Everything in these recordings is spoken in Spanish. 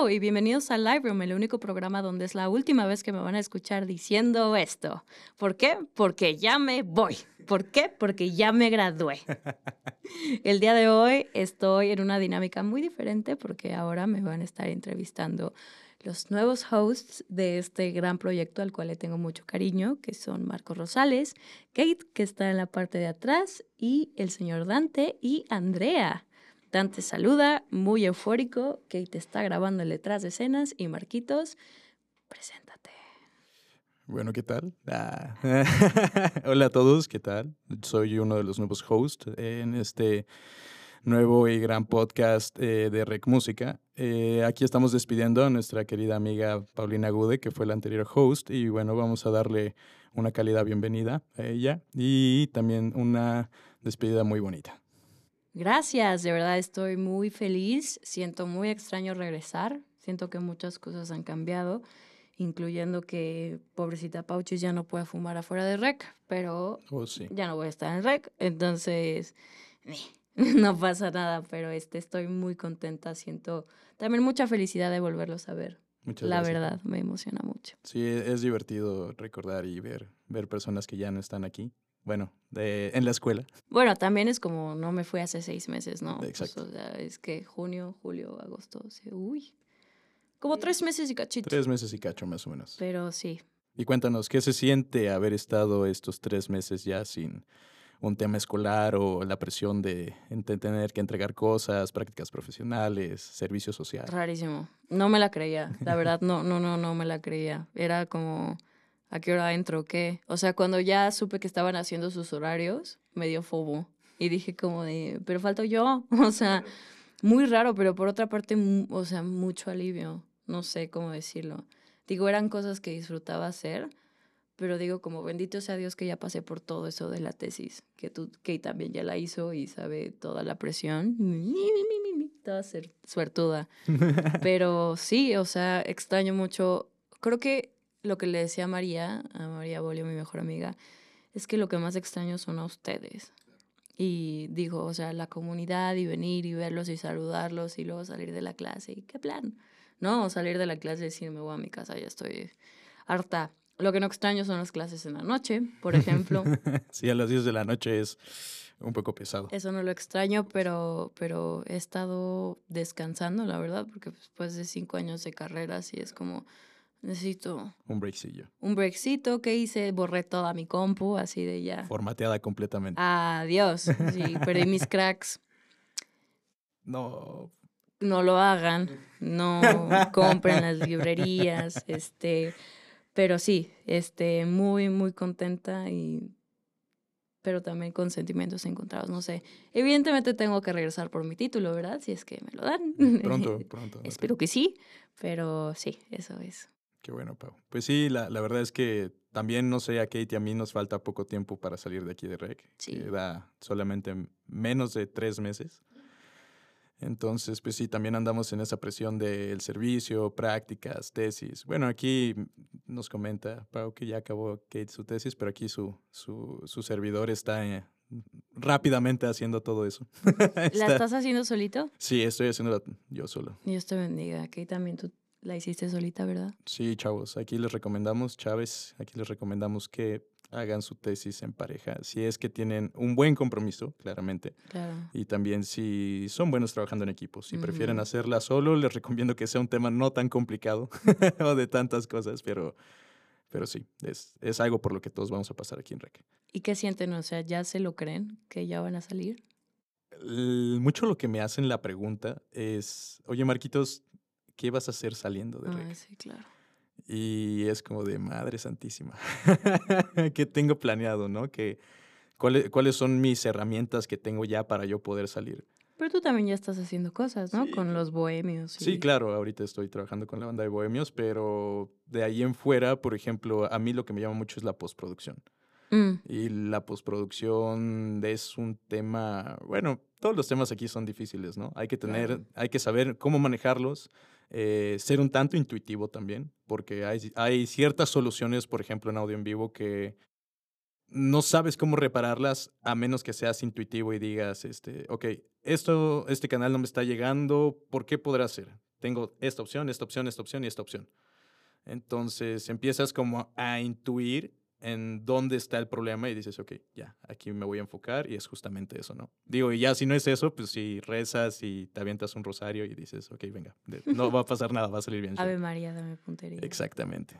Hello y bienvenidos a Live Room, el único programa donde es la última vez que me van a escuchar diciendo esto. ¿Por qué? Porque ya me voy. ¿Por qué? Porque ya me gradué. El día de hoy estoy en una dinámica muy diferente porque ahora me van a estar entrevistando los nuevos hosts de este gran proyecto al cual le tengo mucho cariño, que son Marcos Rosales, Kate, que está en la parte de atrás, y el señor Dante y Andrea. Dante saluda, muy eufórico, Kate está grabando el detrás de escenas y Marquitos, preséntate. Bueno, ¿qué tal? Ah. Hola a todos, ¿qué tal? Soy uno de los nuevos hosts en este nuevo y gran podcast eh, de Rec Música. Eh, aquí estamos despidiendo a nuestra querida amiga Paulina Gude, que fue la anterior host, y bueno, vamos a darle una calidad bienvenida a ella y también una despedida muy bonita. Gracias, de verdad estoy muy feliz, siento muy extraño regresar, siento que muchas cosas han cambiado, incluyendo que pobrecita Pauchis ya no puede fumar afuera de rec, pero Oh, sí. ya no voy a estar en rec, entonces no pasa nada, pero este, estoy muy contenta, siento también mucha felicidad de volverlos a ver. Muchas La gracias. verdad, me emociona mucho. Sí, e, es divertido recordar y ver, ver personas que ya no están aquí. Bueno, de, en la escuela. Bueno, también es como no me fui hace seis meses, ¿no? Pues, Exacto. o sea, es que junio, julio, agosto, uy. Como tres meses y cachito. Tres meses y cacho más o menos. Pero sí. Y cuéntanos, ¿qué se siente haber estado estos tres meses ya sin un tema escolar o la presión de tener que entregar cosas, prácticas profesionales, servicio social? Rarísimo. No me la creía. La verdad, no, no, no, no me la creía. Era como, ¿a qué hora entro? ¿Qué? O sea, cuando ya supe que estaban haciendo sus horarios, me dio fobo. Y dije como de, pero falto yo. O sea, muy raro, pero por otra parte, o sea, mucho alivio. No sé cómo decirlo. Digo, eran cosas que disfrutaba hacer, pero digo, como bendito sea Dios que ya pasé por todo eso de la tesis, que tú, que también ya la hizo y sabe toda la presión. Toda ser- suertuda. Pero sí, o sea, extraño mucho. Creo que lo que le decía a María, a María Bolio, mi mejor amiga, es que lo que más extraño son a ustedes. Y digo, o sea, la comunidad y venir y verlos y saludarlos y luego salir de la clase. ¿Y qué plan? No, salir de la clase y decir, me voy a mi casa, ya estoy harta. Lo que no extraño son las clases en la noche, por ejemplo. sí, a las 10 de la noche es un poco pesado. Eso no lo extraño, pero, pero he estado descansando, la verdad, porque después de cinco años de carrera, sí es como, necesito Un breakcillo. un breakcito que hice, borré toda mi compu, así de ya. Formateada completamente. Adiós. Sí, perdí mis cracks. No. No lo hagan, no compren las librerías, este, pero sí, este, muy, muy contenta y pero también con sentimientos encontrados, no sé. Evidentemente tengo que regresar por mi título, ¿verdad? Si es que me lo dan. Pronto, pronto. Espero que sí, pero sí, eso es. Qué bueno, Pau. Pues sí, la, la verdad es que también, no sé, a Kate y a mí nos falta poco tiempo para salir de aquí de REC. Sí. Queda solamente menos de tres meses. Entonces, pues sí, también andamos en esa presión del servicio, prácticas, tesis. Bueno, aquí nos comenta Pau que ya acabó Kate su tesis, pero aquí su, su, su servidor está eh, rápidamente haciendo todo eso. ¿La Está- estás haciendo solito? Sí, estoy haciéndolo yo solo. Dios te bendiga, que también tú la hiciste solita, ¿verdad? Sí, chavos, aquí les recomendamos, Chávez, aquí les recomendamos que hagan su tesis en pareja, si es que tienen un buen compromiso, claramente, Claro. y también si son buenos trabajando en equipo. Si prefieren hacerla solo, les recomiendo que sea un tema no tan complicado o de tantas cosas, pero, pero sí, es, es algo por lo que todos vamos a pasar aquí en REC. ¿Y qué sienten? O sea, ¿ya se lo creen que ya van a salir? Mucho lo que me hacen la pregunta es, oye Marquitos, ¿qué vas a hacer saliendo de REC? Ah, sí, claro. Y es como de madre santísima. ¿Qué tengo planeado, no? Que, ¿cuáles, ¿Cuáles son mis herramientas que tengo ya para yo poder salir? Pero tú también ya estás haciendo cosas, ¿no? Sí. Con los bohemios. Sí, claro, ahorita estoy trabajando con la banda de Bohemios, pero de ahí en fuera, por ejemplo, a mí lo que me llama mucho es la postproducción. Mm, Y la postproducción es un tema, bueno, todos los temas aquí son difíciles, ¿no? Hay que tener, Claro. hay que saber cómo manejarlos, eh, ser un tanto intuitivo también, porque hay, ciertas soluciones, por ejemplo, en audio en vivo que no sabes cómo repararlas a menos que seas intuitivo y digas, este, ok, esto, este canal no me está llegando, ¿por qué podrá ser? tengo esta opción, esta opción, esta opción y esta opción. Entonces empiezas como a intuir en dónde está el problema y dices, ok, ya, aquí me voy a enfocar y es justamente eso, ¿no? Digo, y ya si no es eso, pues si rezas y te avientas un rosario y dices, ok, venga, no va a pasar nada, va a salir bien. Ave María, dame puntería. Exactamente.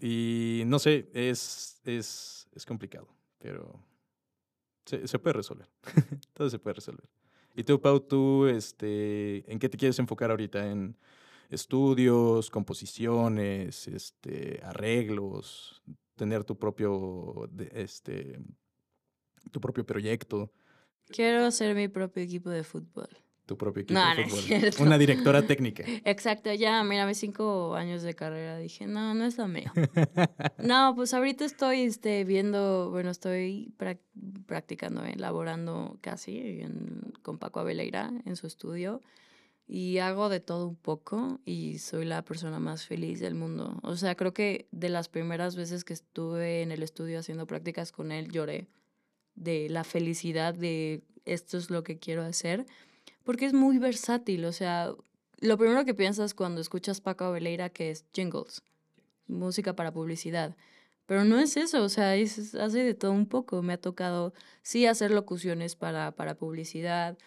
Y no sé, es, es, es complicado, pero se, se puede resolver. Todo se puede resolver. Y tú, Pau, tú, este, ¿en qué te quieres enfocar ahorita? ¿En estudios, composiciones, este, arreglos, tener tu propio, este, tu propio proyecto? Quiero hacer mi propio equipo de fútbol. Tu propio equipo de fútbol. Una directora técnica. Exacto, ya, mira, mis cinco años de carrera dije, no, no es lo mío. no, pues ahorita estoy este, viendo, bueno, estoy practicando, elaborando casi con Paco Abeleira en su estudio y hago de todo un poco y soy la persona más feliz del mundo. O sea, creo que de las primeras veces que estuve en el estudio haciendo prácticas con él, lloré de la felicidad de esto es lo que quiero hacer porque es muy versátil, o sea, lo primero que piensas cuando escuchas Paco Abeleira que es jingles, música para publicidad. Pero no es eso, o sea, es, hace de todo un poco. Me ha tocado, sí, hacer locuciones para, para publicidad,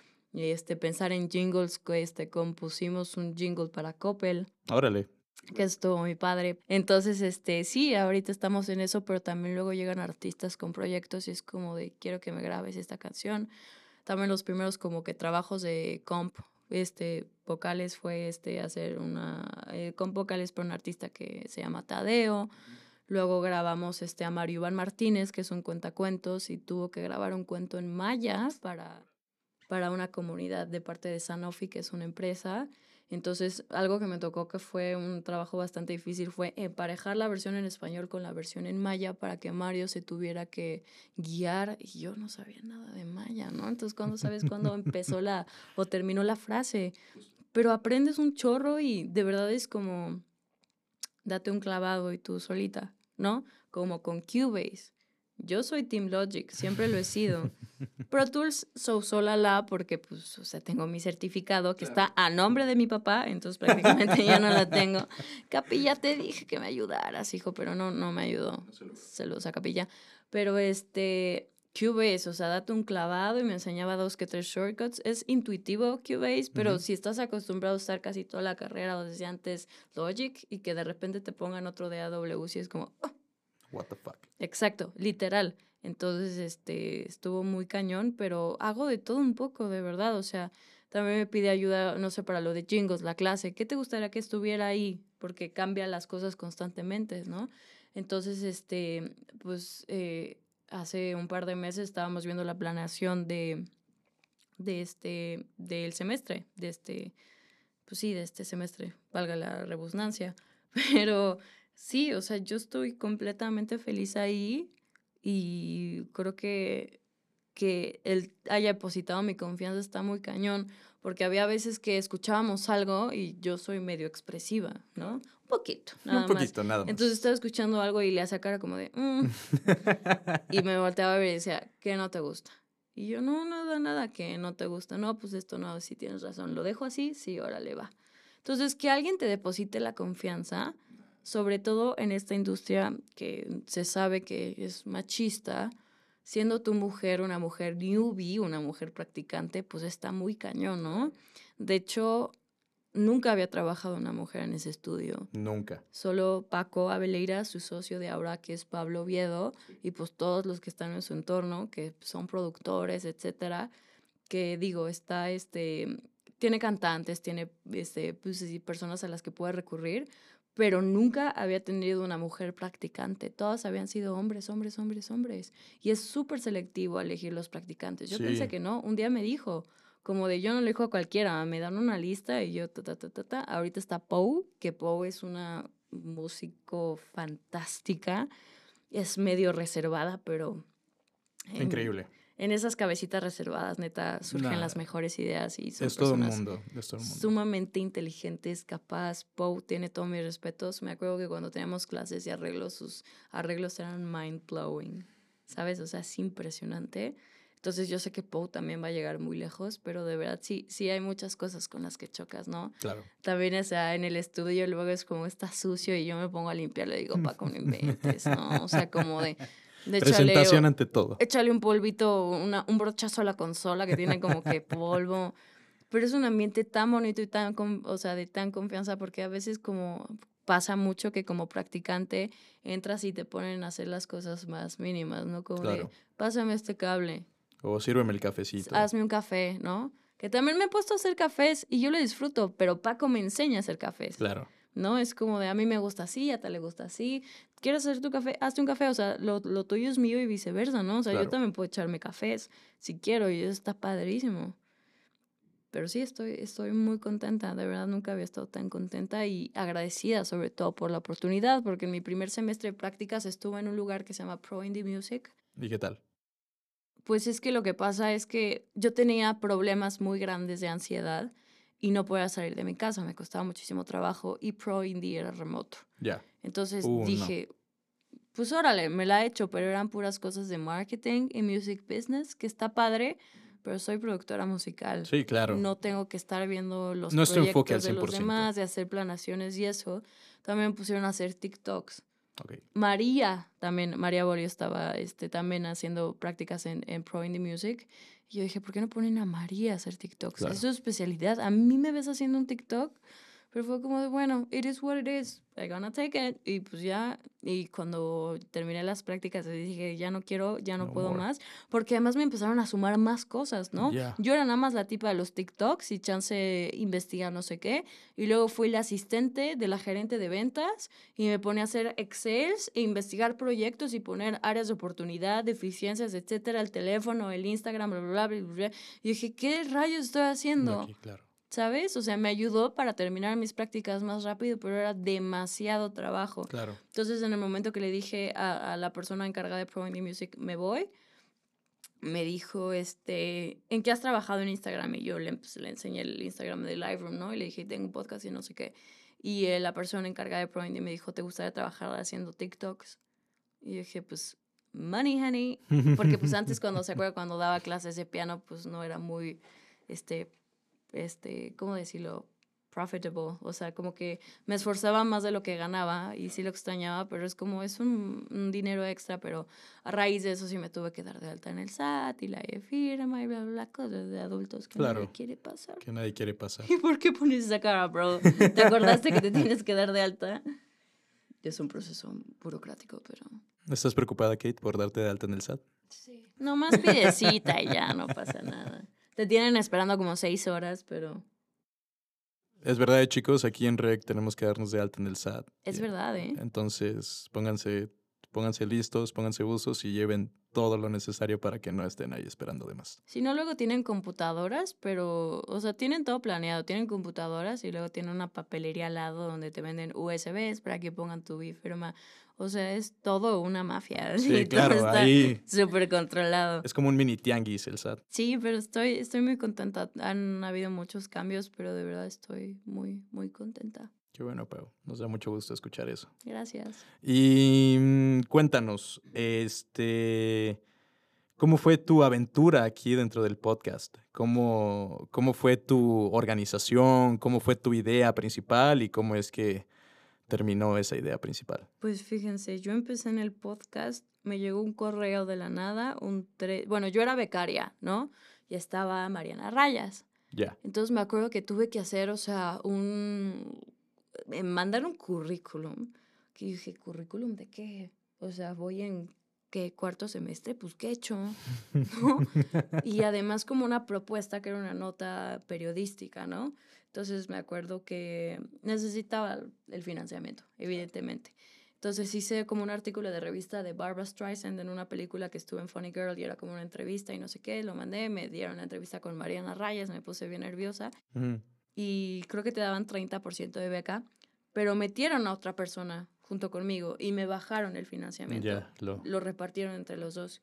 este, pensar en jingles, que este, compusimos un jingle para Coppel. Órale. Que estuvo mi padre. Entonces, este, sí, ahorita estamos en eso, pero también luego llegan artistas con proyectos y es como de, quiero que me grabes esta canción también los primeros como que trabajos de comp, este, vocales fue este, hacer una, eh, comp vocales por un artista que se llama Tadeo. Luego grabamos este, a Mario Iván Martínez, que es un cuentacuentos, y tuvo que grabar un cuento en maya para, para una comunidad de parte de Sanofi, que es una empresa. Entonces, algo que me tocó que fue un trabajo bastante difícil fue emparejar la versión en español con la versión en maya para que Mario se tuviera que guiar. Y yo no sabía nada de maya, ¿no? Entonces, ¿cuándo sabes cuándo empezó la o terminó la frase? Pero aprendes un chorro y de verdad es como date un clavado y tú solita, ¿no? Como con Cubase. Yo soy Team Logic, siempre lo he sido. Pro Tools so sola la porque pues, o sea, tengo mi certificado que está a nombre de mi papá, entonces prácticamente ya no la tengo. Capilla te dije que me ayudaras, hijo, pero no, no me ayudó. Saludos a Capilla. Pero este, Cubase, o sea, date un clavado y me enseñaba dos que tres shortcuts. Es intuitivo Cubase, pero si estás acostumbrado a usar casi toda la carrera o desde antes Logic y que de repente te pongan otro de AW, si es como... Oh, What the fuck. Exacto, literal. Entonces, este, estuvo muy cañón, pero hago de todo un poco, de verdad. O sea, también me pide ayuda, no sé, para lo de jingles, la clase. ¿Qué te gustaría que estuviera ahí? Porque cambia las cosas constantemente, ¿no? Entonces, este, pues, eh, hace un par de meses estábamos viendo la planeación de, de este, del semestre, de este, pues sí, de este semestre, valga la rebusnancia. Pero sí, o sea, yo estoy completamente feliz ahí y creo que, que él haya depositado mi confianza está muy cañón, porque había veces que escuchábamos algo y yo soy medio expresiva, ¿no? Un poquito, nada Un poquito, nada más. Entonces estaba escuchando algo y le hacía cara como de, mm". y me volteaba a ver y decía, ¿qué no te gusta? Y yo, no, nada, nada que no te gusta. No, pues esto no, si tienes razón. ¿Lo dejo así? Sí, órale, va. Entonces, que alguien te deposite la confianza sobre todo en esta industria que se sabe que es machista, siendo tu mujer una mujer newbie, una mujer practicante, pues está muy cañón, ¿no? De hecho, nunca había trabajado una mujer en ese estudio. Nunca. Solo Paco Abeleira, su socio de ahora, que es Pablo Oviedo, y pues todos los que están en su entorno, que son productores, etcétera, que digo, está este tiene cantantes, tiene este, pues, personas a las que puede recurrir, pero nunca había tenido una mujer practicante. Todas habían sido hombres, hombres, hombres, hombres. Y es súper selectivo elegir los practicantes. Yo pensé que no. Un día me dijo, como de yo no le dijo a cualquiera, me dan una lista y yo, ta, ta, ta, ta, ta. Ahorita está Poe, que Poe es una músico fantástica. Es medio reservada, pero... Increíble en esas cabecitas reservadas, neta, surgen las mejores ideas y son es todo, el mundo, es todo mundo. Sumamente inteligentes, capaz. Poe tiene todos mis respetos. Me acuerdo que cuando teníamos clases y arreglos, sus arreglos eran mind blowing. ¿Sabes? O sea, es impresionante. Entonces yo sé que Poe también va a llegar muy lejos, pero de verdad sí, sí hay muchas cosas con las que chocas, ¿no? Claro. También, o sea, en el estudio luego es como está sucio y yo me pongo a limpiar, le digo, Paco, no inventes, ¿no? O sea, como de... de Presentación échale, ante todo. échale un polvito, una, un brochazo a la consola que tiene como que polvo. Pero es un ambiente tan bonito y tan, con- o sea, de tan confianza porque a veces como pasa mucho que como practicante entras y te ponen a hacer las cosas más mínimas, ¿no? Como Claro. de, pásame este cable, O sírveme el cafecito. hazme un café, ¿no? Que también me he puesto a hacer cafés y yo lo disfruto, pero Paco me enseña a hacer cafés. Claro. ¿No? Es como de a mí me gusta así, a tal le gusta así. ¿Quieres hacer tu café? Hazte un café. O sea, lo, lo tuyo es mío y viceversa, ¿no? O sea, Claro. yo también puedo echarme cafés si quiero y eso está padrísimo. Pero sí, estoy, estoy muy contenta. De verdad, nunca había estado tan contenta y agradecida, sobre todo por la oportunidad, porque en mi primer semestre de prácticas estuve en un lugar que se llama Pro Indie Music. ¿Y qué tal? Pues es que lo que pasa es que yo tenía problemas muy grandes de ansiedad y no podía salir de mi casa, me costaba muchísimo trabajo y Pro Indie era remoto. Ya. Entonces Uh, no. dije, pues órale, me la he hecho, pero eran puras cosas de marketing y music business, que está padre, pero soy productora musical. Sí, claro. No tengo que estar viendo los No proyectos de los 100%. demás, de hacer planaciones y eso. También me pusieron a hacer TikToks. Ok. María también, María Borio estaba este, también haciendo prácticas en, en Pro Indie Music. Y yo dije, ¿por qué no ponen a María a hacer TikToks? Claro. Es su especialidad. A mí me ves haciendo un TikTok, pero fue como de, bueno, it is what it is. I'm gonna take it. Y pues ya, y cuando terminé las prácticas dije, ya no quiero, ya no, No puedo more. más. Porque además me empezaron a sumar más cosas, ¿no? Ya. Yo era nada más la tipa de los TikToks y chance investiga no sé qué. Y luego fui la asistente de la gerente de ventas y me pone a hacer Excels e investigar proyectos y poner áreas de oportunidad, deficiencias, etcétera, el teléfono, el Instagram, bla, bla, bla, bla, bla. Y dije, ¿qué rayos estoy haciendo? Aquí, claro. ¿Sabes? O sea, me ayudó para terminar mis prácticas más rápido, pero era demasiado trabajo. Claro. Entonces, en el momento que le dije a, a la persona encargada de Pro Indie Music, me voy, me dijo, este, ¿en qué has trabajado en Instagram? Y yo le, pues, le enseñé el Instagram de Lightroom, ¿no? Y le dije, tengo un podcast y no sé qué. Y eh, la persona encargada de Pro Indie me dijo, ¿te gustaría trabajar haciendo TikToks? Y yo dije, pues, money, honey. Porque pues antes cuando se acuerda cuando daba clases de piano, pues no era muy, este, este, ¿cómo decirlo? Profitable. O sea, como que me esforzaba más de lo que ganaba y sí lo extrañaba, pero es como, es un, un dinero extra, pero a raíz de eso sí me tuve que dar de alta en el SAT y la firma y bla, bla, bla, cosas de adultos que Claro. nadie quiere pasar. Que nadie quiere pasar. ¿Y por qué pones esa cara, bro? ¿Te acordaste que te tienes que dar de alta? Es un proceso burocrático, pero... ¿Estás preocupada, Kate, por darte de alta en el SAT? Sí. Nomás pide cita y ya, no pasa nada. Te tienen esperando como seis horas, pero Es verdad, eh, chicos, aquí en REC tenemos que darnos de alta en el SAT. es Eh, verdad, ¿eh? Entonces, pónganse, pónganse listos, pónganse usos y lleven todo lo necesario para que no estén ahí esperando de más. Si no, luego tienen computadoras, pero, o sea, tienen todo planeado. Tienen computadoras y luego tienen una papelería al lado donde te venden USBs para que pongan tu firma. O sea, es todo una mafia. Sí, y todo claro, está ahí Súper controlado. es como un mini tianguis el SAT. Sí, pero estoy, estoy muy contenta. Han habido muchos cambios, pero de verdad estoy muy, muy contenta. Qué bueno, Pau. Nos da mucho gusto escuchar eso. Gracias. Y mm, cuéntanos, este, ¿cómo fue tu aventura aquí dentro del podcast? ¿Cómo, ¿Cómo fue tu organización? ¿Cómo fue tu idea principal? ¿Y cómo es que terminó esa idea principal? Pues fíjense, yo empecé en el podcast, me llegó un correo de la nada, un tre- bueno, yo era becaria, ¿no? Y estaba Mariana Rayas. Ya, Entonces me acuerdo que tuve que hacer, o sea, un... eh, mandar un currículum. Que dije, ¿currículum de qué? O sea, voy en, ¿qué? Cuarto semestre, pues, ¿qué he hecho? ¿No? Y además como una propuesta que era una nota periodística, ¿no? Entonces me acuerdo que necesitaba el financiamiento, evidentemente. Entonces hice como un artículo de revista de Barbara Streisand en una película que estuve en Funny Girl y era como una entrevista y no sé qué, lo mandé, me dieron la entrevista con Mariana Rayas, me puse bien nerviosa Ujú. y creo que te daban 30% de beca, pero metieron a otra persona junto conmigo y me bajaron el financiamiento ya, lo, lo repartieron entre los dos.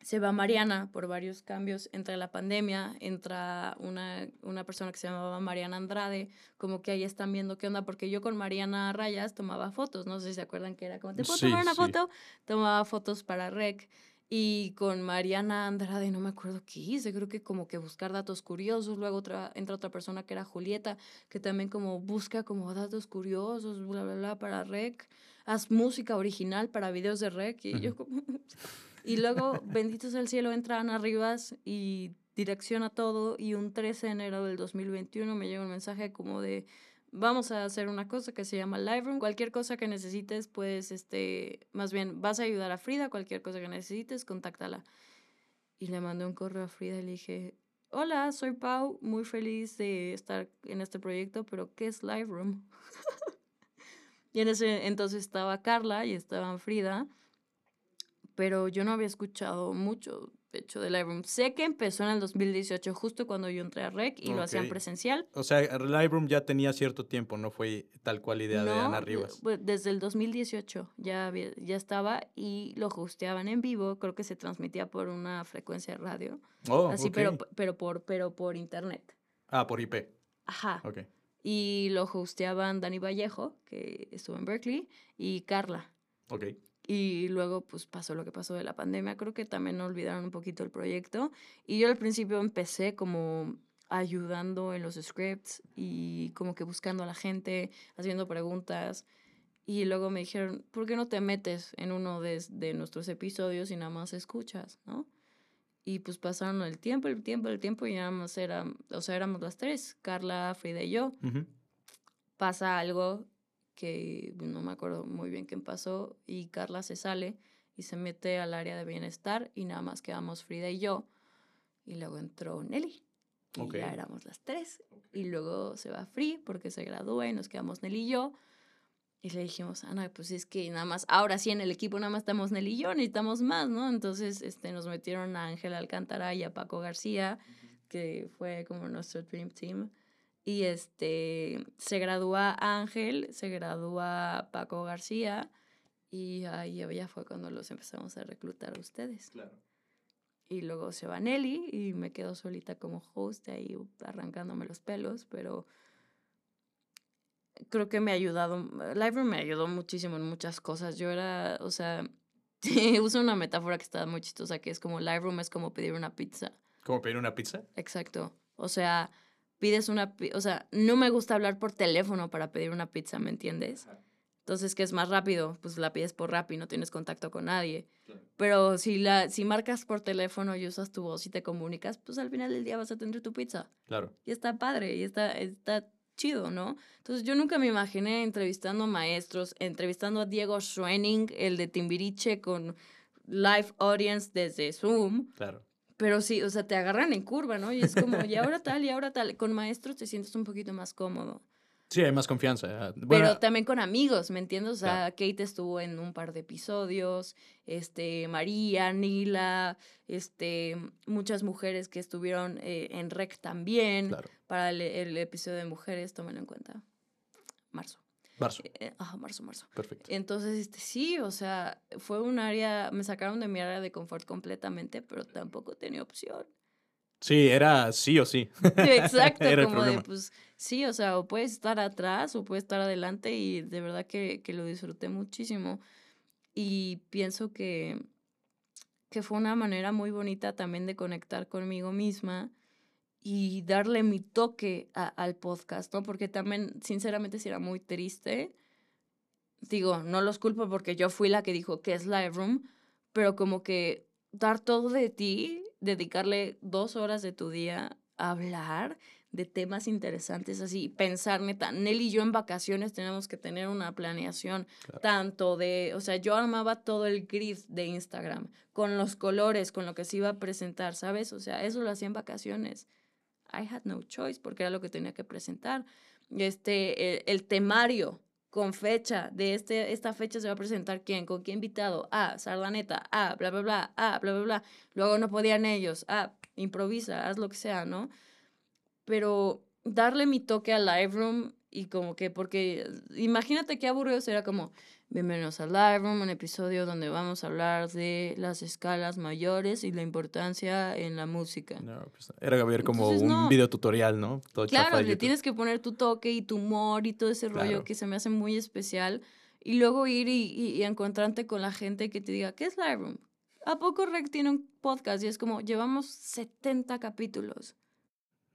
Se va Mariana por varios cambios. Entre la pandemia, entra una, una persona que se llamaba Mariana Andrade, como que ahí están viendo qué onda, porque yo con Mariana Rayas tomaba fotos, no sé si se acuerdan que era como, ¿te puedo Sí, tomar una sí. foto? Tomaba fotos para Rec. Y con Mariana Andrade, no me acuerdo qué hice, creo que como que buscar datos curiosos. Luego otra, entra otra persona que era Julieta, que también como busca como datos curiosos, bla, bla, bla, para rec. Haz música original para videos de rec. Y yo como... y luego, bendito sea el cielo, entra Ana Rivas y direcciona todo. Y un 13 de enero del 2021 me llega un mensaje como de vamos a hacer una cosa que se llama Live Cualquier cosa que necesites, pues, este, más bien, vas a ayudar a Frida, cualquier cosa que necesites, contáctala. Y le mandé un correo a Frida y le dije, hola, soy Pau, muy feliz de estar en este proyecto, pero ¿qué es Live Room? y en ese entonces estaba Carla y estaba Frida, pero yo no había escuchado mucho hecho de Lightroom. Sé que empezó en el 2018, justo cuando yo entré a REC y lo hacían presencial. O sea, Lightroom ya tenía cierto tiempo, no fue tal cual idea de Ana Rivas. Desde el 2018 ya, ya estaba y lo hosteaban en vivo, creo que se transmitía por una frecuencia de radio. Oh, así, pero, pero, por, pero por internet. Ah, por IP. Ajá. Ok. Y lo hosteaban Dani Vallejo, que estuvo en Berkeley, y Carla. Ok. Y luego pues pasó lo que pasó de la pandemia. Creo que también olvidaron un poquito el proyecto. Y yo al principio empecé como ayudando en los scripts y como que buscando a la gente, haciendo preguntas. Y luego me dijeron, ¿por qué no te metes en uno de, de nuestros episodios y nada más escuchas, no? Y pues pasaron el tiempo, el tiempo, el tiempo y nada más era, o sea, éramos las tres, Carla, Frida y yo. Pasa algo que no me acuerdo muy bien qué pasó, y Carla se sale y se mete al área de bienestar y nada más quedamos Frida y yo. Y luego entró Nelly. Y ya éramos las tres. Y luego se va Free porque se gradúa y nos quedamos Nelly y yo. Y le dijimos, Ana, pues es que nada más, ahora sí en el equipo nada más estamos Nelly y yo, necesitamos más, ¿no? Entonces este, nos metieron a Ángela Alcántara y a Paco García, que fue como nuestro Dream Team. Y este, se gradúa Ángel, se gradúa Paco García y ahí ya fue cuando los empezamos a reclutar a ustedes. Claro. Y luego se va Nelly y me quedo solita como host ahí arrancándome los pelos, pero creo que me ha ayudado, Liveroom me ayudó muchísimo en muchas cosas. Yo era, o sea, uso una metáfora que está muy chistosa, que es como Liveroom es como pedir una pizza. ¿Como pedir una pizza? Exacto. O sea, pides una, o sea, no me gusta hablar por teléfono para pedir una pizza, ¿me entiendes? Entonces, ¿qué es más rápido? Pues la pides por rap y no tienes contacto con nadie. Pero si, la, si marcas por teléfono y usas tu voz y te comunicas, pues al final del día vas a tener tu pizza. Claro. Y está padre, y está, está chido, ¿no? Entonces, yo nunca me imaginé entrevistando a maestros, entrevistando a Diego Schwenning, el de Timbiriche, con live audience desde Zoom. Claro. Pero sí, o sea, te agarran en curva, ¿no? Y es como, y ahora tal, y ahora tal. Con maestros te sientes un poquito más cómodo. Sí, hay más confianza. Ah, Pero también con amigos, ¿me entiendes? O sea, Kate estuvo en un par de episodios, este, María, Nila, este, muchas mujeres que estuvieron eh, en REC también. Para el, el, episodio de mujeres, tómenlo en cuenta. Marzo. Marzo. Eh, ajá, marzo, marzo. Perfecto. Entonces, este, sí, o sea, fue un área, me sacaron de mi área de confort completamente, pero tampoco tenía opción. Sí, era sí o sí. Exacto, como de, pues, sí, o sea, o puedes estar atrás o puedes estar adelante y de verdad que, que lo disfruté muchísimo. Y pienso que, que fue una manera muy bonita también de conectar conmigo misma y darle mi toque al podcast, ¿no? Porque también, sinceramente, si era muy triste. Digo, no los culpo porque yo fui la que dijo que es Lightroom, pero como que dar todo de ti, dedicarle dos horas de tu día a hablar de temas interesantes así, pensar neta, Nelly y yo en vacaciones tenemos que tener una planeación tanto de, o sea, yo armaba todo el grid de Instagram con los colores, con lo que se iba a presentar, ¿sabes? O sea, eso lo hacía en vacaciones. I had no choice porque era lo que tenía que presentar. Este, el, temario con fecha, de este, esta fecha se va a presentar quién, con qué invitado, ah, Sardaneta, ah, bla, bla, bla, ah, bla, bla, bla. Luego no podían ellos, ah, improvisa, haz lo que sea, ¿no? Pero darle mi toque al live room y como que, porque imagínate qué aburrido sería como, Bienvenidos a Live Room, un episodio donde vamos a hablar de las escalas mayores y la importancia en la música. No, pues era ver como un video tutorial, ¿no? claro, le tienes que poner tu toque y tu humor y todo ese rollo que se me hace muy especial. Y luego ir y, y, encontrarte con la gente que te diga, ¿qué es Live Room? ¿a poco Rec tiene un podcast? Y es como, llevamos 70 capítulos.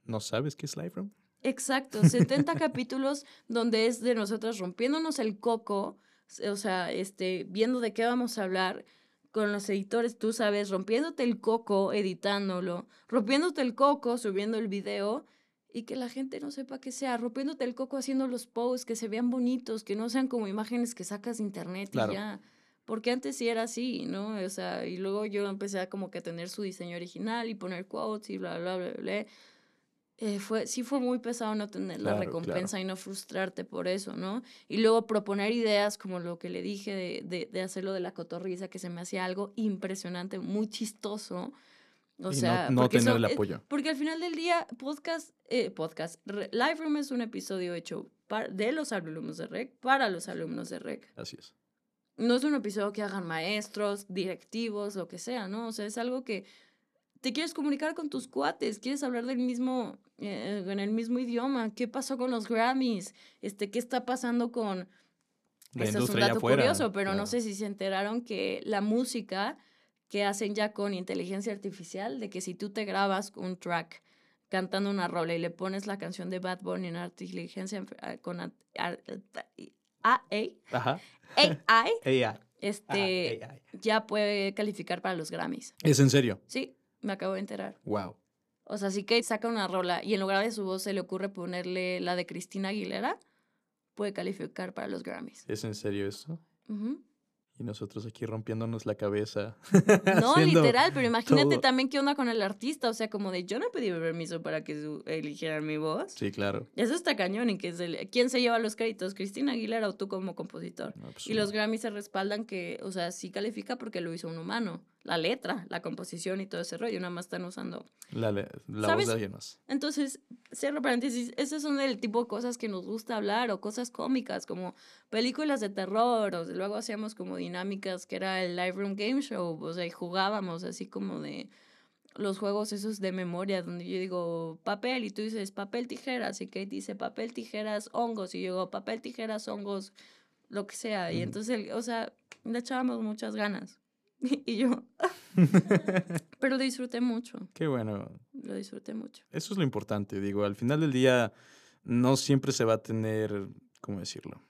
¿No sabes qué es Live Room? Exacto, 70 capítulos donde es de nosotros rompiéndonos el coco, o sea, este, viendo de qué vamos a hablar con los editores, tú sabes, rompiéndote el coco, editándolo, rompiéndote el coco, subiendo el video y que la gente no sepa qué sea, rompiéndote el coco haciendo los posts, que se vean bonitos, que no sean como imágenes que sacas de internet y ya. Porque antes sí era así, ¿no? O sea, y luego yo empecé a como que tener su diseño original y poner quotes y bla, bla, bla, bla. Eh, fue, sí fue muy pesado no tener la recompensa y no frustrarte por eso, ¿no? Y luego proponer ideas como lo que le dije de, de, de hacerlo de la cotorriza, que se me hacía algo impresionante, muy chistoso. O sea, no, tener el apoyo. porque al final del día, podcast, eh, podcast, Live Room es un episodio hecho de los alumnos de REC para los alumnos de REC. Así es. No es un episodio que hagan maestros, directivos, lo que sea, ¿no? O sea, es algo que te quieres comunicar con tus cuates, quieres hablar del mismo, eh, en el mismo idioma. ¿Qué pasó con los Grammys? Este, ¿Qué está pasando con... La Eso es un dato curioso, pero no sé si se enteraron que la música que hacen ya con inteligencia artificial, de que si tú te grabas un track cantando una rola y le pones la canción de Bad Bunny en inteligencia ah, con AI, AI, este, ya puede calificar para los Grammys. ¿Es en serio? Sí. Me acabo de enterar. Wow. O sea, si Kate saca una rola y en lugar de su voz se le ocurre ponerle la de Cristina Aguilera, puede calificar para los Grammys. ¿Es en serio eso? Y nosotros aquí rompiéndonos la cabeza. No, literal, pero imagínate también qué onda con el artista. O sea, como de yo no pedí permiso para que su, eligieran mi voz. Sí, claro. Eso está cañón. ¿Y que se, quién se lleva los créditos? ¿Cristina Aguilera o tú como compositor? Pues y los Grammys se respaldan que, o sea, sí califica porque lo hizo un humano la letra, la composición y todo ese rollo, nada más están usando. La, la voz de alguien más. Entonces, cierro paréntesis, esos son el tipo de cosas que nos gusta hablar o cosas cómicas como películas de terror o luego hacíamos como dinámicas que era el live room game show, o sea, y jugábamos así como de los juegos esos de memoria donde yo digo papel y tú dices papel tijeras y Kate dice papel tijeras hongos y yo digo papel tijeras hongos lo que sea y entonces o sea le echábamos muchas ganas Y yo. Pero lo disfruté mucho. Qué bueno. Lo disfruté mucho. Eso es lo importante, digo. Al final del día, no siempre se va a tener, ¿cómo decirlo?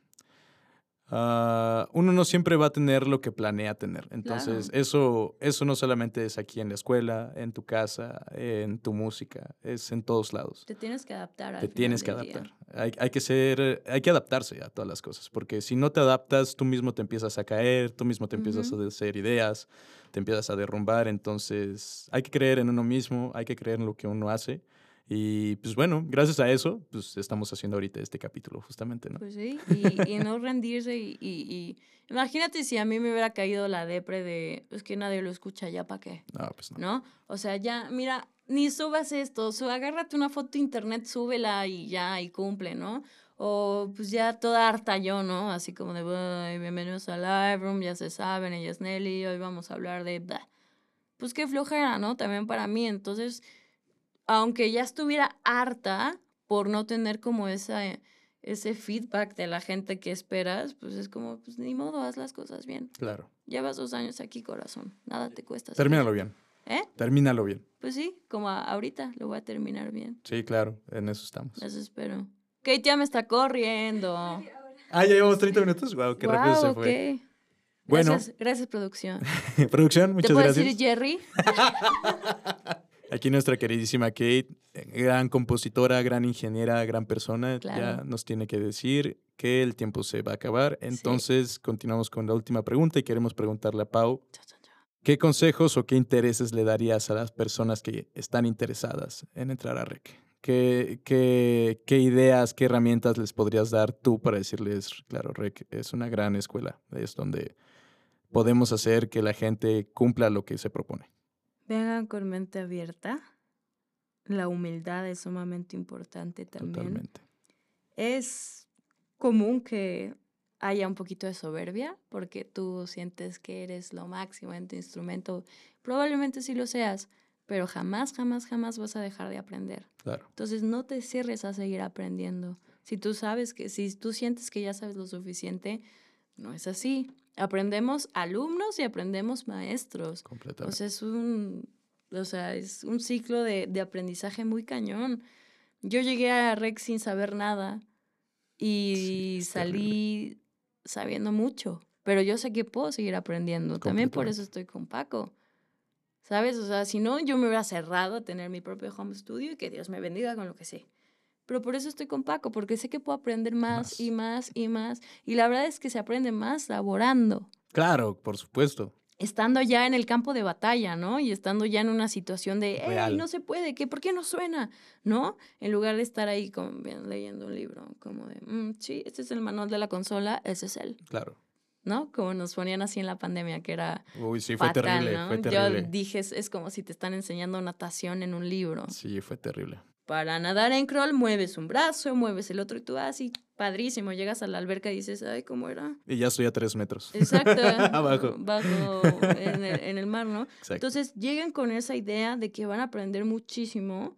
Ah, uno no siempre va a tener lo que planea tener. Entonces, eso, eso no solamente es aquí en la escuela, en tu casa, en tu música, es en todos lados. Te tienes que adaptar. Te tienes que adaptar. Hay, hay, que ser, hay que adaptarse a todas las cosas, porque si no te adaptas, tú mismo te empiezas a caer, tú mismo te empiezas a hacer ideas, te empiezas a derrumbar. Entonces, hay que creer en uno mismo, hay que creer en lo que uno hace. Y pues bueno, gracias a eso, pues estamos haciendo ahorita este capítulo, justamente, ¿no? Pues sí, y, y no rendirse. Y, y, imagínate si a mí me hubiera caído la depre de, es que nadie lo escucha, ya para qué. No, pues no. ¿No? O sea, ya, mira, ni subas esto, agárrate una foto de internet, súbela y ya, y cumple, ¿no? O pues ya toda harta yo, ¿no? Así como de, bienvenidos a Live Room, ya se saben, ella es Nelly, hoy vamos a hablar de, pues qué flojera, ¿no? También para mí, entonces aunque ya estuviera harta por no tener como esa, ese feedback de la gente que esperas, pues es como, pues ni modo, haz las cosas bien. Claro. Llevas dos años aquí, corazón. Nada te cuesta. Termínalo bien. ¿Eh? Termínalo bien. Pues sí, como ahorita lo voy a terminar bien. Sí, claro, en eso estamos. Eso espero. Kate ya me está corriendo. Ah, ya llevamos 30 minutos. Wow, qué rápido se fue. Bueno. Gracias, gracias producción. producción, muchas ¿Te puedo decir Jerry? Aquí nuestra queridísima Kate, gran compositora, gran ingeniera, gran persona, ya nos tiene que decir que el tiempo se va a acabar. Entonces, continuamos con la última pregunta y queremos preguntarle a Pau. ¿Qué consejos o qué intereses le darías a las personas que están interesadas en entrar a REC? ¿Qué, qué, qué ideas, qué herramientas les podrías dar tú para decirles, claro, REC es una gran escuela, es donde podemos hacer que la gente cumpla lo que se propone? Vengan con mente abierta. La humildad es sumamente importante también. Totalmente. Es común que haya un poquito de soberbia porque tú sientes que eres lo máximo en tu instrumento. Probablemente sí lo seas, pero jamás, jamás, jamás vas a dejar de aprender. Claro. Entonces no te cierres a seguir aprendiendo. Si tú sabes que, si tú sientes que ya sabes lo suficiente, no es así. Aprendemos alumnos y aprendemos maestros. O Completamente. sea, es un, o sea, es un ciclo de, de aprendizaje muy cañón. Yo llegué a REC sin saber nada y salí sabiendo mucho, pero yo sé que puedo seguir aprendiendo. También por eso estoy con Paco. ¿Sabes? O sea, si no, yo me hubiera cerrado a tener mi propio home studio y que Dios me bendiga con lo que sé. Pero por eso estoy con Paco, porque sé que puedo aprender más, Más. y más y más. Y la verdad es que se aprende más laborando Claro, por supuesto. estando ya en el campo de batalla, ¿no? Y estando ya en una situación de, ¡Ey, no se puede! ¿qué, ¿Por qué no suena? ¿No? En lugar de estar ahí como bien, leyendo un libro, como de, "Mm, sí, este es el manual de la consola, ese es él, Claro. ¿no? Como nos ponían así en la pandemia, que era Uy, sí, fue fatal, terrible. ¿no? Fue Yo dije, es, es como si te están enseñando natación en un libro. Sí, fue terrible. Para nadar en crawl, mueves un brazo, mueves el otro, y tú así, padrísimo, llegas a la alberca y dices, ay, ¿cómo era? Y ya estoy a tres metros. Exacto. Abajo. Bajo en el, en el mar, ¿no? Exacto. Entonces lleguen con esa idea de que van a aprender muchísimo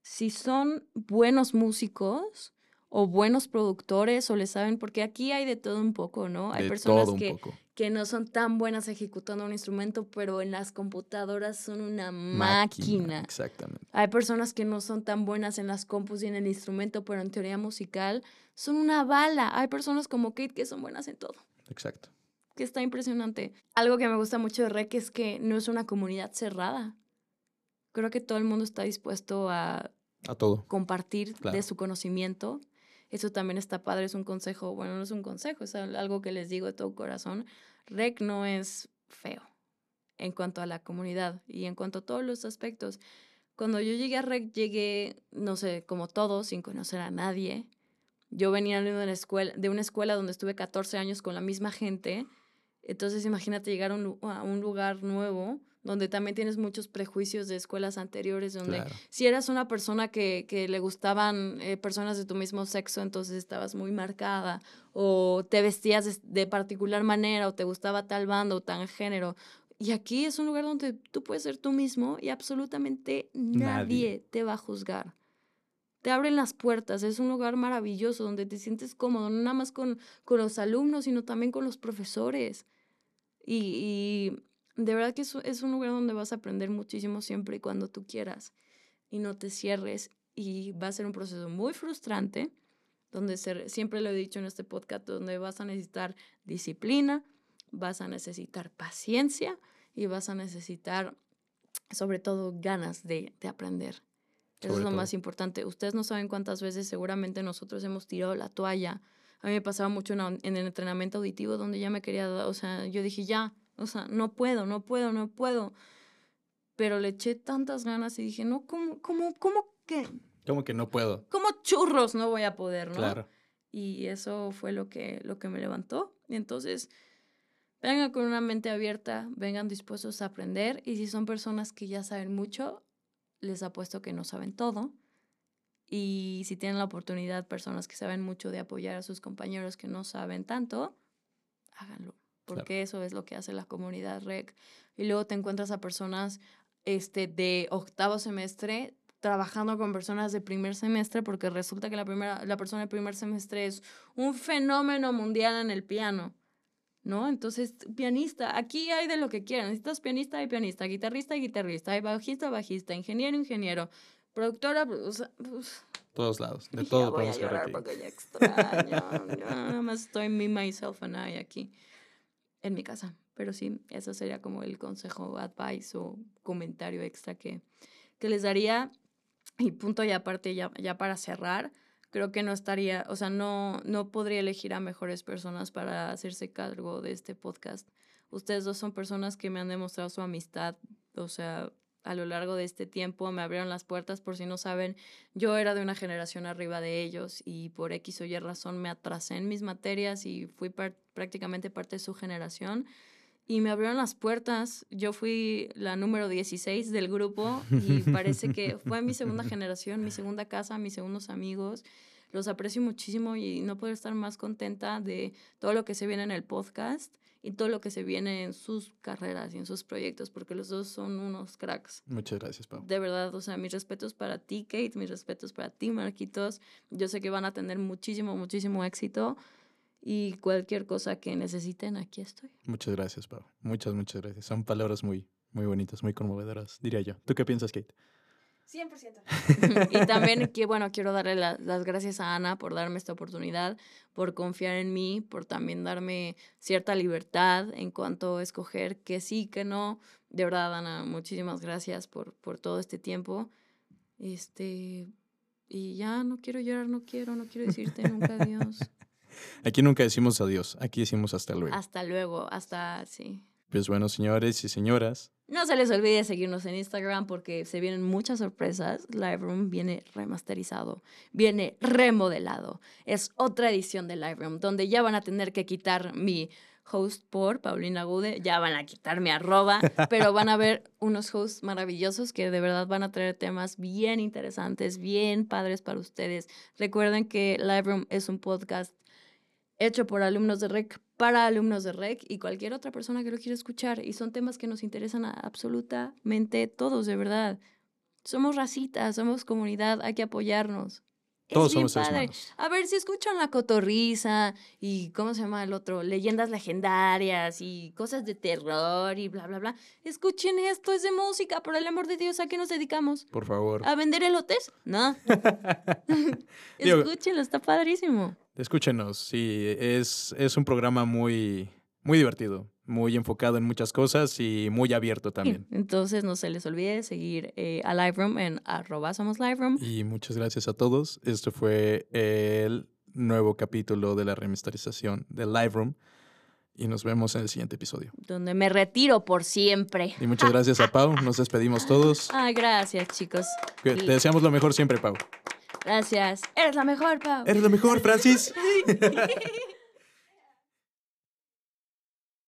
si son buenos músicos o buenos productores o le saben, porque aquí hay de todo un poco, ¿no? Hay de personas todo un que, poco. Que no son tan buenas ejecutando un instrumento, pero en las computadoras son una máquina. Exactamente. Hay personas que no son tan buenas en las compus y en el instrumento, pero en teoría musical son una bala. Hay personas como Kate que son buenas en todo Exacto. que está impresionante. Algo que me gusta mucho de REC es que no es una comunidad cerrada. Creo que todo el mundo está dispuesto a A todo. compartir Claro. de su conocimiento. Eso también está padre, es un consejo, bueno, no es un consejo, es al- algo que les digo de todo corazón. REC no es feo en cuanto a la comunidad y en cuanto a todos los aspectos. Cuando yo llegué a REC, llegué, no sé, como todos, sin conocer a nadie. Yo venía de una escuela, de una escuela donde estuve 14 años con la misma gente. Entonces, imagínate llegar a un, a un lugar nuevo donde también tienes muchos prejuicios de escuelas anteriores, donde Claro. si eras una persona que, que le gustaban eh, personas de tu mismo sexo, entonces estabas muy marcada, o te vestías de, de particular manera, o te gustaba tal banda o tal género. Y aquí es un lugar donde tú puedes ser tú mismo y absolutamente nadie, Nadie. te va a juzgar. Te abren las puertas, es un lugar maravilloso donde te sientes cómodo, no nada más con, con los alumnos, sino también con los profesores. Y, y de verdad que es, un lugar donde vas a aprender muchísimo siempre y cuando tú quieras y no te cierres. Y va a ser un proceso muy frustrante, donde ser- siempre lo he dicho en este podcast, donde vas a necesitar disciplina, vas a necesitar paciencia y vas a necesitar, sobre todo, ganas de, de aprender. Eso es lo todo. más importante. Ustedes no saben cuántas veces seguramente nosotros hemos tirado la toalla. A mí me pasaba mucho en, el entrenamiento auditivo donde ya me quería, o sea, yo dije, ya, o sea, no puedo, no puedo, no puedo. Pero le eché tantas ganas y dije, no, ¿cómo, cómo, cómo que, Como que no puedo. cómo churros no voy a poder, no? Claro. Y eso fue lo que, lo que me levantó. Y entonces, vengan con una mente abierta, vengan dispuestos a aprender. Y si son personas que ya saben mucho, les apuesto que no saben todo. Y si tienen la oportunidad, personas que saben mucho de apoyar a sus compañeros que no saben tanto, háganlo. Porque eso es lo que hace la comunidad REC. Y luego te encuentras a personas este, de octavo semestre trabajando con personas de primer semestre porque resulta que la, primera, la persona de primer semestre es un fenómeno mundial en el piano, ¿no? Entonces, pianista, aquí hay de lo que quieran. Necesitas pianista, hay pianista, guitarrista, hay guitarrista, hay bajista, bajista, ingeniero, ingeniero, productora, o sea, pues, Todos lados. De todo podemos porque ya extraño. nada más estoy me, myself and I aquí en mi casa. Pero sí, eso sería como el consejo, advice o comentario extra que, que les daría. Y punto y aparte, ya, ya para cerrar, creo que no estaría, o sea, no, no podría elegir a mejores personas para hacerse cargo de este podcast. Ustedes dos son personas que me han demostrado su amistad, o sea, a lo largo de este tiempo me abrieron las puertas, por si no saben, yo era de una generación arriba de ellos y por X o Y razón me atrasé en mis materias y fui par- prácticamente parte de su generación y me abrieron las puertas. Yo fui la número 16 del grupo y parece que fue mi segunda generación, mi segunda casa, mis segundos amigos. Los aprecio muchísimo y no puedo estar más contenta de todo lo que se viene en el podcast y todo lo que se viene en sus carreras y en sus proyectos, porque los dos son unos cracks. Muchas gracias, Pau. De verdad, o sea, mis respetos para ti, Kate, mis respetos para ti, Marquitos. Yo sé que van a tener muchísimo, muchísimo éxito. y cualquier cosa que necesiten, aquí estoy. Muchas gracias, Pau. Muchas, muchas gracias. Son palabras muy, muy bonitas, muy conmovedoras, diría yo. ¿Tú qué piensas, Kate? 100%. y también que, bueno, quiero darle la- las gracias a Ana por darme esta oportunidad, por confiar en mí, por también darme cierta libertad en cuanto a escoger que sí, que no. De verdad, Ana, muchísimas gracias por, por todo este tiempo. Este, y ya no quiero llorar, no quiero, no quiero decirte nunca adiós. Aquí nunca decimos adiós, aquí decimos hasta luego. Hasta luego, hasta, sí. Pues bueno, señores y señoras, No se les olvide seguirnos en Instagram porque se vienen muchas sorpresas. Lightroom viene remasterizado, viene remodelado. Es otra edición de Lightroom donde ya van a tener que quitar mi host por Paulina Gude, ya van a quitar mi arroba, pero van a ver unos hosts maravillosos que de verdad van a traer temas bien interesantes, bien padres para ustedes. Recuerden que Lightroom es un podcast hecho por alumnos de REC para alumnos de REC y cualquier otra persona que lo quiera escuchar. Y son temas que nos interesan absolutamente todos, de verdad. Somos racitas, somos comunidad, hay que apoyarnos. Todos somos seres humanos. A ver si escuchan la cotorriza y ¿cómo se llama el otro? Leyendas legendarias y cosas de terror y bla, bla, bla. Escuchen esto, es de música, por el amor de Dios, ¿a qué nos dedicamos? Por favor, ¿A vender elotes? No. Escúchenlo, está padrísimo. escúchenos. Sí, es, es un programa muy, muy divertido, muy enfocado en muchas cosas y muy abierto también. Entonces no se les olvide seguir eh, a Liveroom en arroba somos Liveroom. Y muchas gracias a todos. Este fue el nuevo capítulo de la remasterización de Liveroom. Y nos vemos en el siguiente episodio. donde me retiro por siempre. Y muchas gracias a Pau. Nos despedimos todos. Ay, gracias, chicos. Te deseamos lo mejor siempre, Pau. Gracias. Eres la mejor, Pau. Eres lo mejor, Francis.